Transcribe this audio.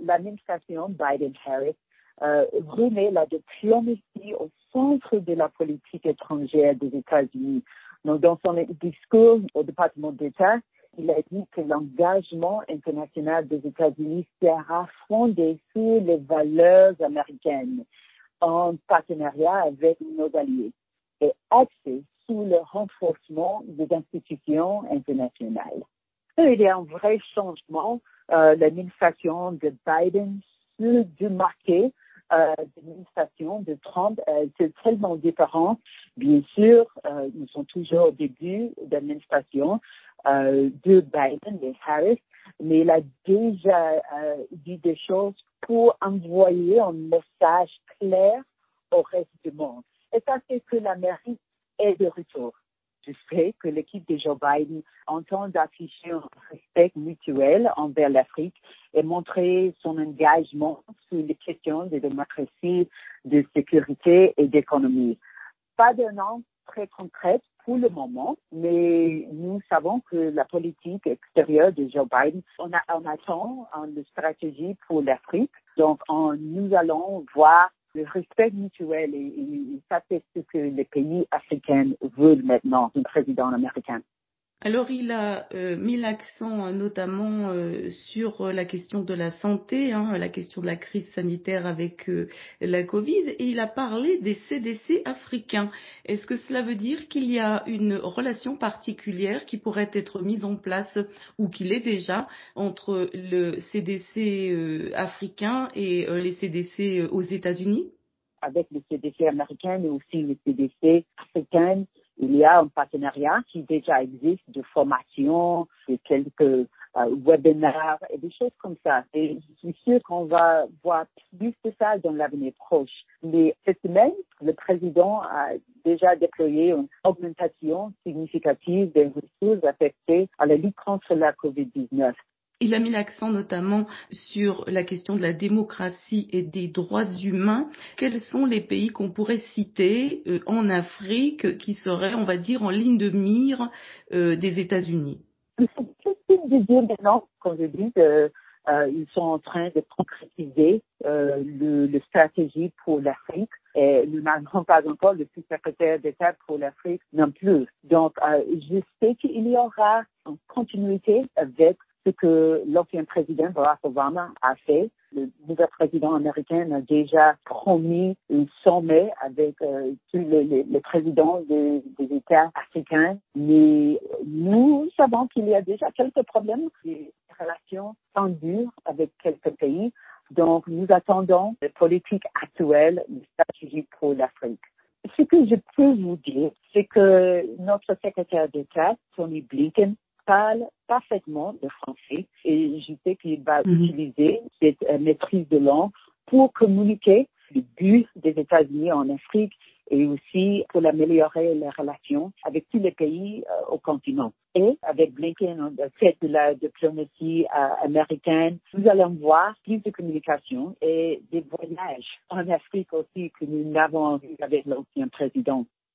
l'administration Biden-Harris euh, remet la diplomatie au centre de la politique étrangère des États-Unis. Dans son discours au département d'État, il a dit que l'engagement international des États-Unis sera fondé sur les valeurs américaines en partenariat avec nos alliés et axé sur le renforcement des institutions internationales. Il y a un vrai changement. Euh, L'administration de Biden se démarquer euh, l'administration de Trump. Euh, c'est tellement différent. Bien sûr, euh, nous sommes toujours au début d'administration euh, de Biden et Harris, mais il a déjà euh, dit des choses pour envoyer un message clair au reste du monde. Et ça, c'est que l'Amérique est de retour. Je sais que l'équipe de Joe Biden entend d'afficher un respect mutuel envers l'Afrique et montrer son engagement sur les questions de démocratie, de sécurité et d'économie. Pas d'un an très concret pour le moment, mais nous savons que la politique extérieure de Joe Biden, on, a, on attend une stratégie pour l'Afrique. Donc, on, nous allons voir le respect mutuel et, et ça c'est ce que les pays africains veulent maintenant d'un président américain. Alors il a euh, mis l'accent euh, notamment euh, sur euh, la question de la santé, hein, la question de la crise sanitaire avec la Covid, et il a parlé des CDC africains. Est-ce que cela veut dire qu'il y a une relation particulière qui pourrait être mise en place ou qu'il est déjà entre le CDC africain et les CDC aux États-Unis? Avec le CDC américain et aussi le CDC africain il y a un partenariat qui déjà existe de formation, de quelques euh, webinaires et des choses comme ça. Et je suis sûre qu'on va voir plus de ça dans l'avenir proche. Mais cette semaine, le président a déjà déployé une augmentation significative des ressources affectées à la lutte contre la COVID-19. Il a mis l'accent notamment sur la question de la démocratie et des droits humains. Quels sont les pays qu'on pourrait citer euh, en Afrique qui seraient, on va dire, en ligne de mire euh, des États-Unis? Maintenant, comme je dis, euh, ils sont en train de concrétiser euh, le, stratégie pour l'Afrique et nous n'avons pas encore le sous-secrétaire d'État pour l'Afrique non plus. Donc, je sais qu'il y aura une continuité avec ce que l'ancien président Barack Obama a fait. Le nouveau président américain a déjà promis un sommet avec euh, tous les, présidents des, des, États africains, mais nous savons qu'il y a déjà quelques problèmes, des relations tendues avec quelques pays. Donc, nous attendons les politiques actuelles, les stratégies pour l'Afrique. Ce que je peux vous dire, c'est que notre secrétaire d'État, Tony Blinken, parle parfaitement le français et je sais qu'il va -hmm. utiliser cette euh, maîtrise de langue pour communiquer le but des États-Unis en Afrique et aussi pour améliorer les relations avec tous les pays euh, au continent. Et avec Blinken, fait de la diplomatie euh, américaine, nous allons voir plus de communication et des voyages en Afrique aussi que nous n'avons vu avec l'ancien président.